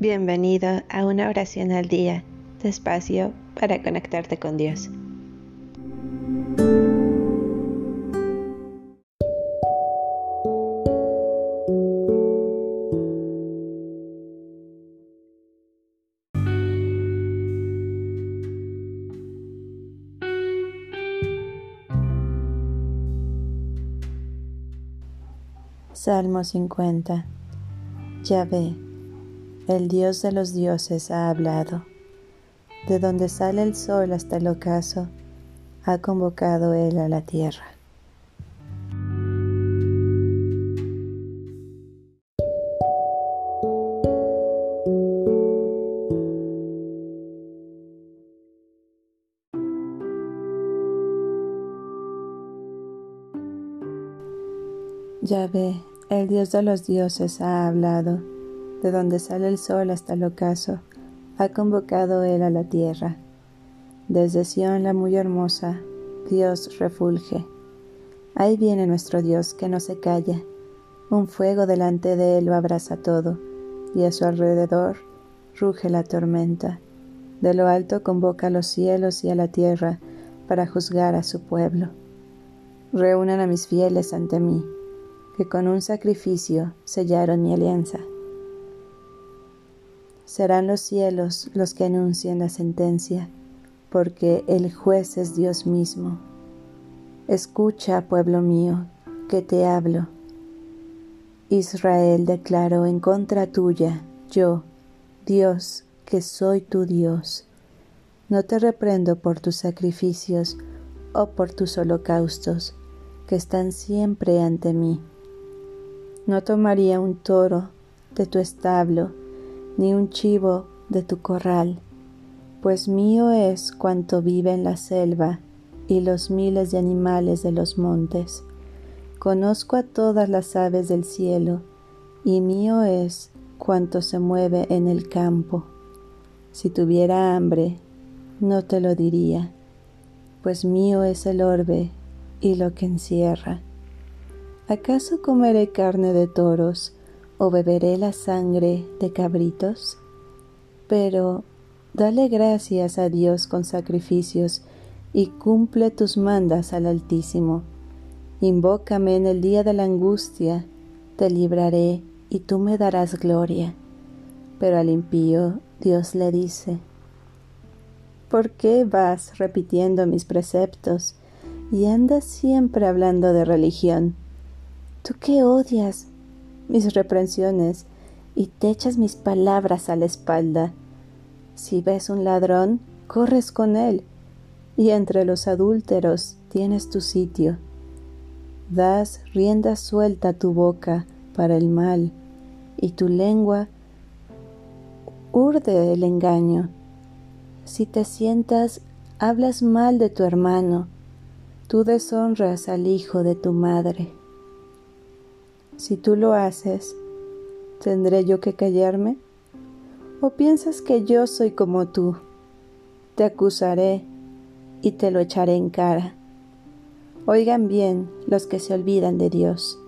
Bienvenido a una oración al día, despacio para conectarte con Dios. Salmo 50 Yahvé, el Dios de los dioses, ha hablado. De donde sale el sol hasta el ocaso, ha convocado Él a la tierra. Yahvé, el Dios de los dioses, ha hablado. De donde sale el sol hasta el ocaso, ha convocado Él a la tierra. Desde Sión la muy hermosa, Dios refulge. Ahí viene nuestro Dios que no se calla. Un fuego delante de Él lo abraza todo, y a su alrededor ruge la tormenta. De lo alto convoca a los cielos y a la tierra para juzgar a su pueblo. Reúnan a mis fieles ante mí que con un sacrificio sellaron mi alianza. Serán los cielos los que anuncien la sentencia, porque el juez es Dios mismo. Escucha, pueblo mío, que te hablo. Israel declaró en contra tuya, yo, Dios, que soy tu Dios. No te reprendo por tus sacrificios o por tus holocaustos, que están siempre ante mí no tomaría un toro de tu establo, ni un chivo de tu corral, pues mío es cuanto vive en la selva y los miles de animales de los montes. Conozco a todas las aves del cielo, y mío es cuanto se mueve en el campo. Si tuviera hambre, no te lo diría, pues mío es el orbe y lo que encierra. ¿Acaso comeré carne de toros o beberé la sangre de cabritos? Pero dale gracias a Dios con sacrificios y cumple tus mandas al Altísimo. Invócame en el día de la angustia, te libraré y tú me darás gloria. Pero al impío Dios le dice, ¿por qué vas repitiendo mis preceptos y andas siempre hablando de religión? Tú que odias mis reprensiones y te echas mis palabras a la espalda. Si ves un ladrón, corres con él, y entre los adúlteros tienes tu sitio. Das rienda suelta a tu boca para el mal, y tu lengua urde el engaño. Si te sientas, hablas mal de tu hermano, tú deshonras al hijo de tu madre. Si tú lo haces, ¿tendré yo que callarme? ¿O piensas que yo soy como tú? Te acusaré y te lo echaré en cara. Oigan bien los que se olvidan de Dios,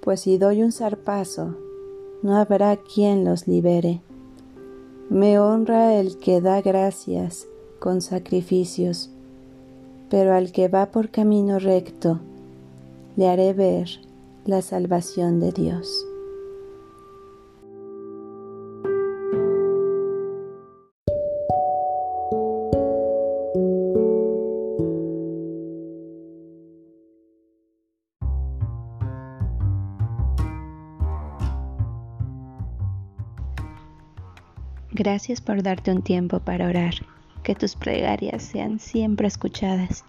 pues si doy un zarpazo, no habrá quien los libere. Me honra el que da gracias con sacrificios, pero al que va por camino recto, le haré ver la salvación de Dios. Gracias por darte un tiempo para orar. Que tus plegarias sean siempre escuchadas.